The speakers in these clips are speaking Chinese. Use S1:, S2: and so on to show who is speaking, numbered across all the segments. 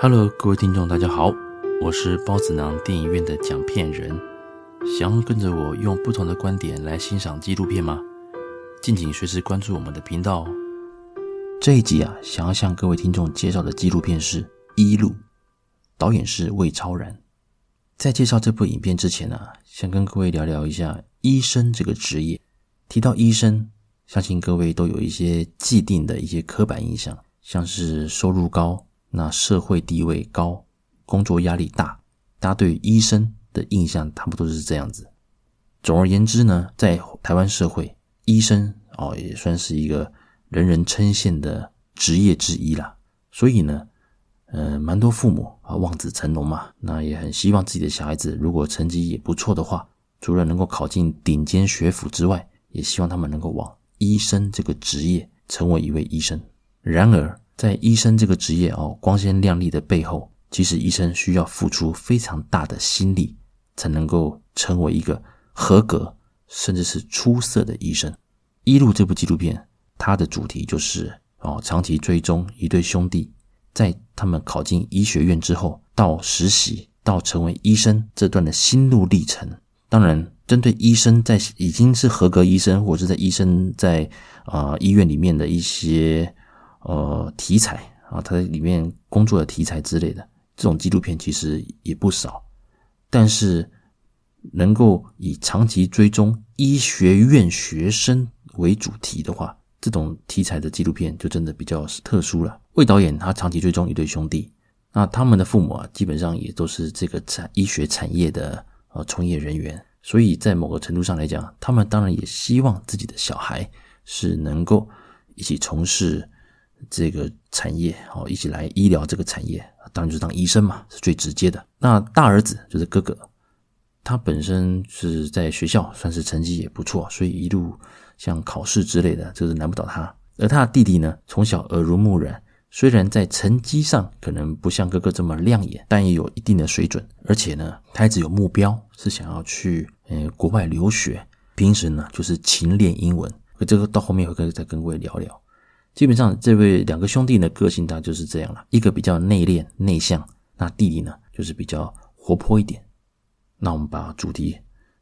S1: Hello，各位听众，大家好，我是包子囊电影院的讲片人。想要跟着我用不同的观点来欣赏纪录片吗？敬请随时关注我们的频道哦。这一集啊，想要向各位听众介绍的纪录片是《医路》，导演是魏超然。在介绍这部影片之前啊，想跟各位聊聊一下医生这个职业。提到医生，相信各位都有一些既定的一些刻板印象，像是收入高。那社会地位高，工作压力大，大家对医生的印象差不多是这样子。总而言之呢，在台湾社会，医生哦也算是一个人人称羡的职业之一啦。所以呢，呃，蛮多父母啊望子成龙嘛，那也很希望自己的小孩子如果成绩也不错的话，除了能够考进顶尖学府之外，也希望他们能够往医生这个职业成为一位医生。然而，在医生这个职业哦，光鲜亮丽的背后，其实医生需要付出非常大的心力，才能够成为一个合格甚至是出色的医生。《医路》这部纪录片，它的主题就是哦，长期追踪一对兄弟，在他们考进医学院之后，到实习到成为医生这段的心路历程。当然，针对医生在已经是合格医生，或者是在医生在啊、呃、医院里面的一些。呃，题材啊，他在里面工作的题材之类的这种纪录片其实也不少，但是能够以长期追踪医学院学生为主题的话，这种题材的纪录片就真的比较特殊了。魏导演他长期追踪一对兄弟，那他们的父母啊，基本上也都是这个产医学产业的呃从业人员，所以在某个程度上来讲，他们当然也希望自己的小孩是能够一起从事。这个产业哦，一起来医疗这个产业，当然就是当医生嘛，是最直接的。那大儿子就是哥哥，他本身是在学校算是成绩也不错，所以一路像考试之类的，就是难不倒他。而他的弟弟呢，从小耳濡目染，虽然在成绩上可能不像哥哥这么亮眼，但也有一定的水准。而且呢，他一直有目标，是想要去呃国外留学。平时呢，就是勤练英文。这个到后面会跟再跟各位聊聊。基本上，这位两个兄弟的个性，大概就是这样了。一个比较内敛内向，那弟弟呢，就是比较活泼一点。那我们把主题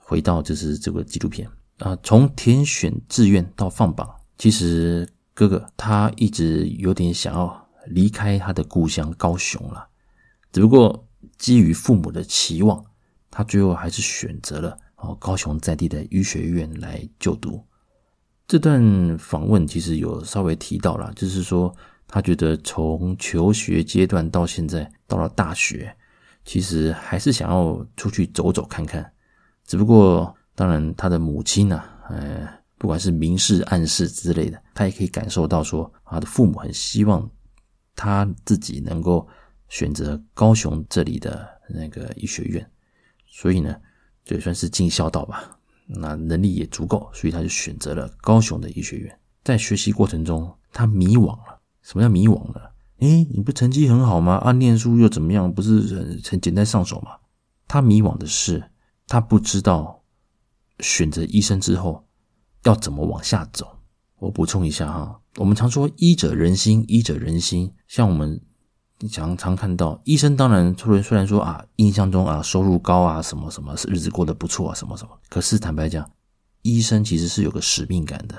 S1: 回到就是这个纪录片啊，从填选志愿到放榜，其实哥哥他一直有点想要离开他的故乡高雄了，只不过基于父母的期望，他最后还是选择了哦高雄在地的医学院来就读。这段访问其实有稍微提到了，就是说他觉得从求学阶段到现在到了大学，其实还是想要出去走走看看。只不过，当然他的母亲呢，呃，不管是明示暗示之类的，他也可以感受到说，他的父母很希望他自己能够选择高雄这里的那个医学院，所以呢，就也算是尽孝道吧。那能力也足够，所以他就选择了高雄的医学院。在学习过程中，他迷惘了。什么叫迷惘了？诶，你不成绩很好吗？啊，念书又怎么样？不是很很简单上手吗？他迷惘的是，他不知道选择医生之后要怎么往下走。我补充一下哈，我们常说医者仁心，医者仁心，像我们。你常常看到医生，当然虽然虽然说啊，印象中啊收入高啊，什么什么日子过得不错啊，什么什么。可是坦白讲，医生其实是有个使命感的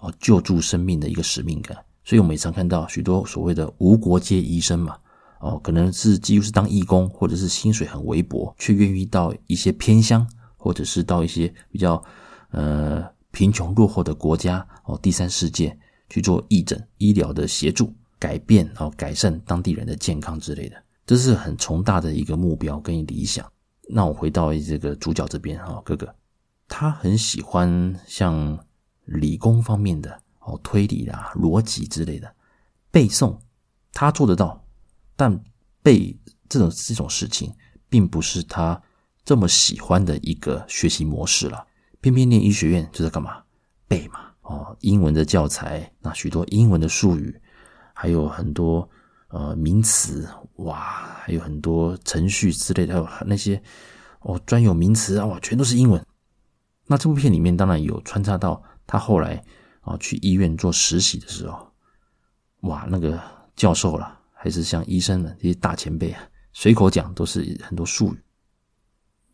S1: 哦，救助生命的一个使命感。所以我们也常看到许多所谓的无国界医生嘛，哦，可能是几乎是当义工，或者是薪水很微薄，却愿意到一些偏乡，或者是到一些比较呃贫穷落后的国家哦，第三世界去做义诊医疗的协助。改变啊，改善当地人的健康之类的，这是很宏大的一个目标跟理想。那我回到这个主角这边啊，哥哥，他很喜欢像理工方面的哦，推理啦、逻辑之类的背诵，他做得到，但背这种这种事情，并不是他这么喜欢的一个学习模式了。偏偏念医学院就是干嘛背嘛，哦，英文的教材，那许多英文的术语。还有很多呃名词哇，还有很多程序之类的，还有那些哦专有名词啊，哇，全都是英文。那这部片里面当然有穿插到他后来啊去医院做实习的时候，哇，那个教授啦，还是像医生们这些大前辈啊，随口讲都是很多术语，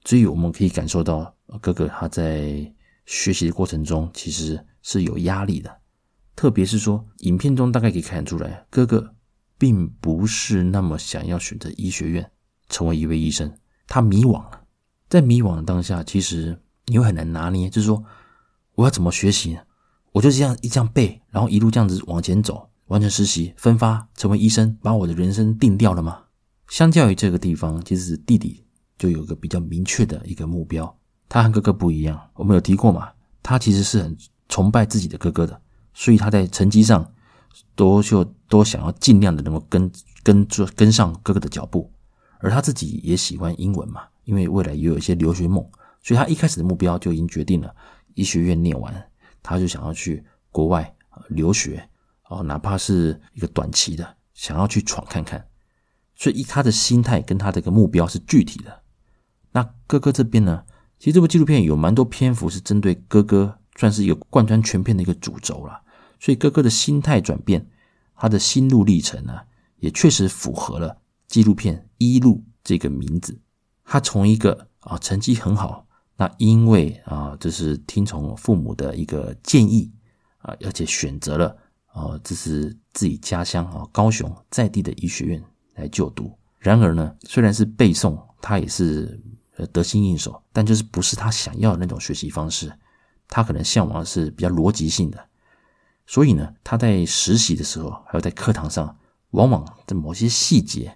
S1: 所以我们可以感受到哥哥他在学习的过程中其实是有压力的，特别是说影片中大概可以看出来，哥哥并不是那么想要选择医学院成为一位医生，他迷惘了，在迷惘的当下，其实你会很难拿捏，就是说我要怎么学习呢？我就这样一这样背，然后一路这样子往前走，完成实习，分发成为医生，把我的人生定掉了吗？相较于这个地方，其实弟弟就有个比较明确的一个目标。他和哥哥不一样，我们有提过嘛？他其实是很崇拜自己的哥哥的，所以他在成绩上都就都想要尽量的能够跟跟跟跟上哥哥的脚步。而他自己也喜欢英文嘛，因为未来也有一些留学梦，所以他一开始的目标就已经决定了，医学院念完。他就想要去国外留学，哦，哪怕是一个短期的，想要去闯看看。所以以，他的心态跟他的一个目标是具体的。那哥哥这边呢？其实这部纪录片有蛮多篇幅是针对哥哥，算是一个贯穿全片的一个主轴了。所以，哥哥的心态转变，他的心路历程呢，也确实符合了纪录片《一路》这个名字。他从一个啊成绩很好。那因为啊，这是听从父母的一个建议啊，而且选择了啊，这是自己家乡啊高雄在地的医学院来就读。然而呢，虽然是背诵，他也是呃得心应手，但就是不是他想要的那种学习方式。他可能向往的是比较逻辑性的，所以呢，他在实习的时候，还有在课堂上，往往在某些细节，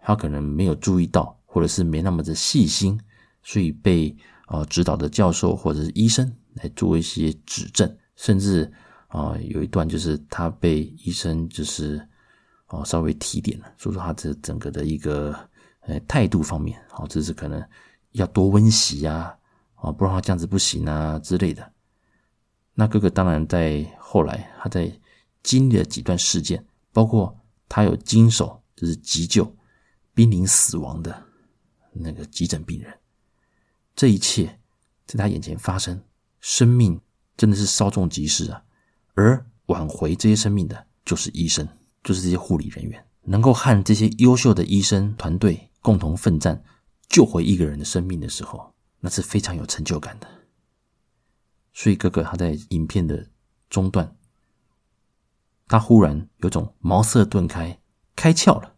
S1: 他可能没有注意到，或者是没那么的细心，所以被。啊，指导的教授或者是医生来做一些指正，甚至啊，有一段就是他被医生就是啊稍微提点了，说说他这整个的一个呃态度方面，啊，这是可能要多温习啊，啊，不然他这样子不行啊之类的。那哥哥当然在后来他在经历了几段事件，包括他有经手就是急救濒临死亡的那个急诊病人。这一切在他眼前发生，生命真的是稍纵即逝啊！而挽回这些生命的，就是医生，就是这些护理人员，能够和这些优秀的医生团队共同奋战，救回一个人的生命的时候，那是非常有成就感的。所以哥哥他在影片的中段，他忽然有种茅塞顿开，开窍了。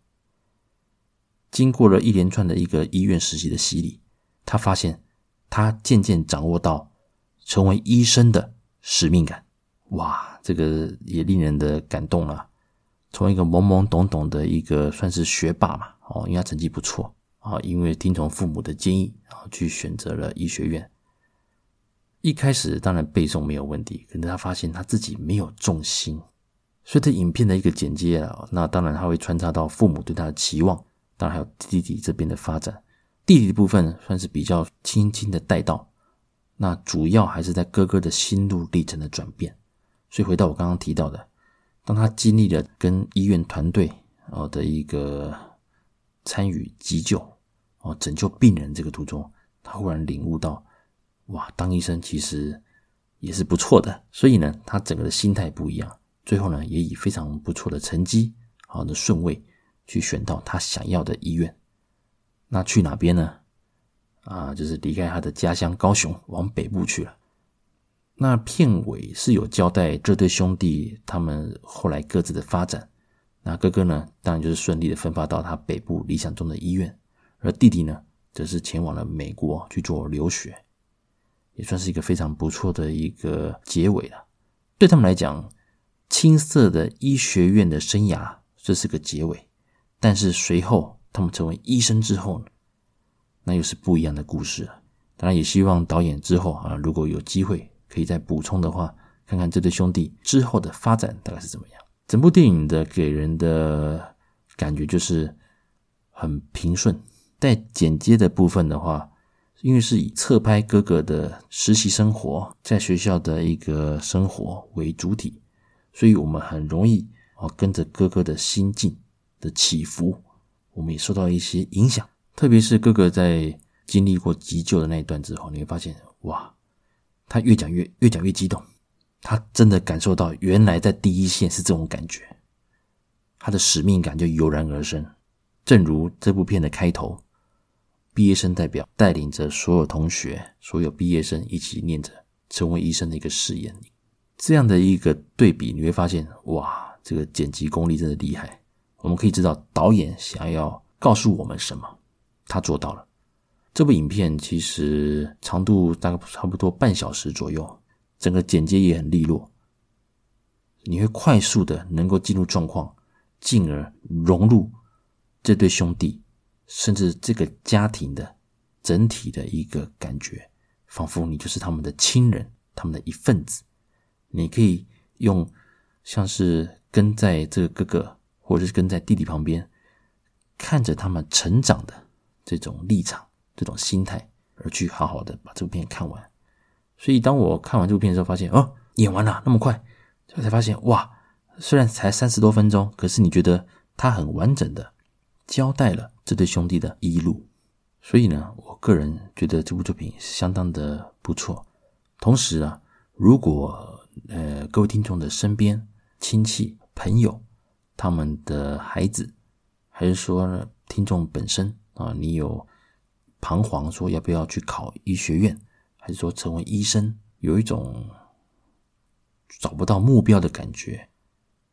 S1: 经过了一连串的一个医院实习的洗礼，他发现。他渐渐掌握到成为医生的使命感，哇，这个也令人的感动了。从一个懵懵懂懂的一个算是学霸嘛，哦，因为他成绩不错啊，因为听从父母的建议啊，去选择了医学院。一开始当然背诵没有问题，可是他发现他自己没有重心。随着影片的一个剪接啊，那当然他会穿插到父母对他的期望，当然还有弟弟这边的发展。弟弟的部分算是比较轻轻的带到，那主要还是在哥哥的心路历程的转变。所以回到我刚刚提到的，当他经历了跟医院团队哦的一个参与急救哦拯救病人这个途中，他忽然领悟到，哇，当医生其实也是不错的。所以呢，他整个的心态不一样，最后呢也以非常不错的成绩好的顺位去选到他想要的医院。那去哪边呢？啊，就是离开他的家乡高雄，往北部去了。那片尾是有交代这对兄弟他们后来各自的发展。那哥哥呢，当然就是顺利的分发到他北部理想中的医院，而弟弟呢，则是前往了美国去做留学，也算是一个非常不错的一个结尾了。对他们来讲，青涩的医学院的生涯，这是个结尾，但是随后。他们成为医生之后呢，那又是不一样的故事了。当然，也希望导演之后啊，如果有机会可以再补充的话，看看这对兄弟之后的发展大概是怎么样。整部电影的给人的感觉就是很平顺。在剪接的部分的话，因为是以侧拍哥哥的实习生活，在学校的一个生活为主体，所以我们很容易啊跟着哥哥的心境的起伏。我们也受到一些影响，特别是哥哥在经历过急救的那一段之后，你会发现，哇，他越讲越越讲越激动，他真的感受到原来在第一线是这种感觉，他的使命感就油然而生。正如这部片的开头，毕业生代表带领着所有同学、所有毕业生一起念着成为医生的一个誓言。这样的一个对比，你会发现，哇，这个剪辑功力真的厉害。我们可以知道导演想要告诉我们什么，他做到了。这部影片其实长度大概差不多半小时左右，整个剪接也很利落，你会快速的能够进入状况，进而融入这对兄弟，甚至这个家庭的整体的一个感觉，仿佛你就是他们的亲人，他们的一份子。你可以用像是跟在这个哥哥，或者是跟在弟弟旁边，看着他们成长的这种立场。这种心态而去好好的把这部片看完，所以当我看完这部片的时候，发现哦，演完了那么快，我才发现哇，虽然才三十多分钟，可是你觉得它很完整的交代了这对兄弟的一路，所以呢，我个人觉得这部作品相当的不错。同时啊，如果呃各位听众的身边亲戚朋友他们的孩子，还是说，听众本身啊，你有。彷徨说要不要去考医学院，还是说成为医生？有一种找不到目标的感觉。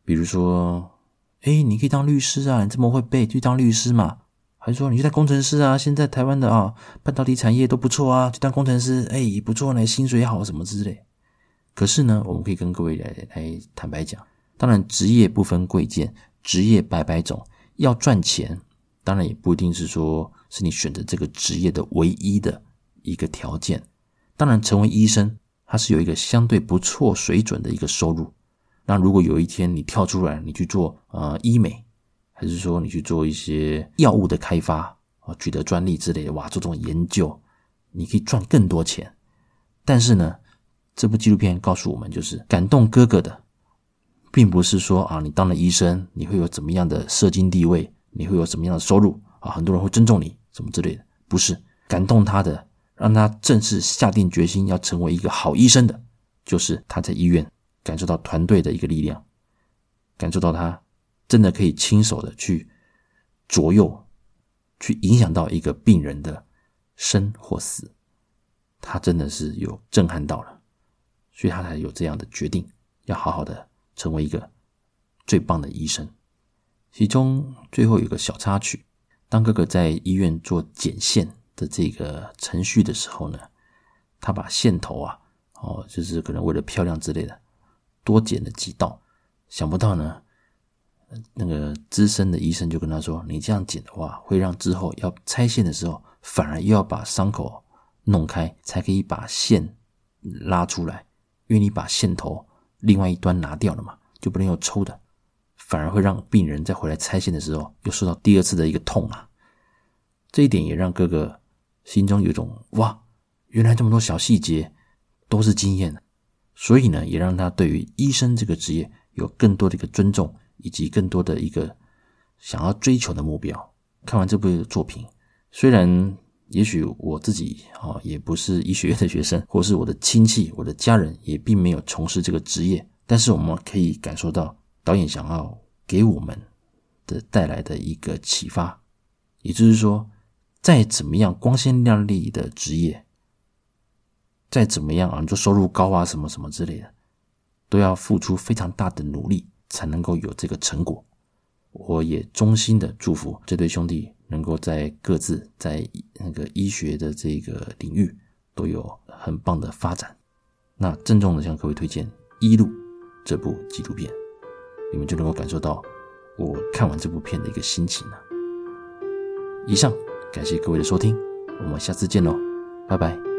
S1: 比如说，哎，你可以当律师啊，你这么会背，去当律师嘛？还是说你去当工程师啊？现在台湾的啊，半导体产业都不错啊，去当工程师，哎，也不错呢，薪水好什么之类。可是呢，我们可以跟各位来来坦白讲，当然职业不分贵贱，职业百百种，要赚钱。当然也不一定是说是你选择这个职业的唯一的一个条件。当然，成为医生，它是有一个相对不错水准的一个收入。那如果有一天你跳出来，你去做呃医美，还是说你去做一些药物的开发啊，取得专利之类的，哇，做这种研究，你可以赚更多钱。但是呢，这部纪录片告诉我们，就是感动哥哥的，并不是说啊，你当了医生，你会有怎么样的社经地位。你会有什么样的收入啊？很多人会尊重你，什么之类的，不是感动他的，让他正式下定决心要成为一个好医生的，就是他在医院感受到团队的一个力量，感受到他真的可以亲手的去左右，去影响到一个病人的生或死，他真的是有震撼到了，所以他才有这样的决定，要好好的成为一个最棒的医生。其中最后有个小插曲，当哥哥在医院做剪线的这个程序的时候呢，他把线头啊，哦，就是可能为了漂亮之类的，多剪了几道。想不到呢，那个资深的医生就跟他说：“你这样剪的话，会让之后要拆线的时候，反而又要把伤口弄开，才可以把线拉出来，因为你把线头另外一端拿掉了嘛，就不能用抽的。”反而会让病人再回来拆线的时候，又受到第二次的一个痛啊！这一点也让哥哥心中有一种哇，原来这么多小细节都是经验，所以呢，也让他对于医生这个职业有更多的一个尊重，以及更多的一个想要追求的目标。看完这部作品，虽然也许我自己啊也不是医学院的学生，或是我的亲戚、我的家人也并没有从事这个职业，但是我们可以感受到。导演想要给我们的带来的一个启发，也就是说，再怎么样光鲜亮丽的职业，再怎么样啊，你说收入高啊，什么什么之类的，都要付出非常大的努力才能够有这个成果。我也衷心的祝福这对兄弟能够在各自在那个医学的这个领域都有很棒的发展。那郑重的向各位推荐《医路》这部纪录片。你们就能够感受到我看完这部片的一个心情了。以上，感谢各位的收听，我们下次见喽，拜拜。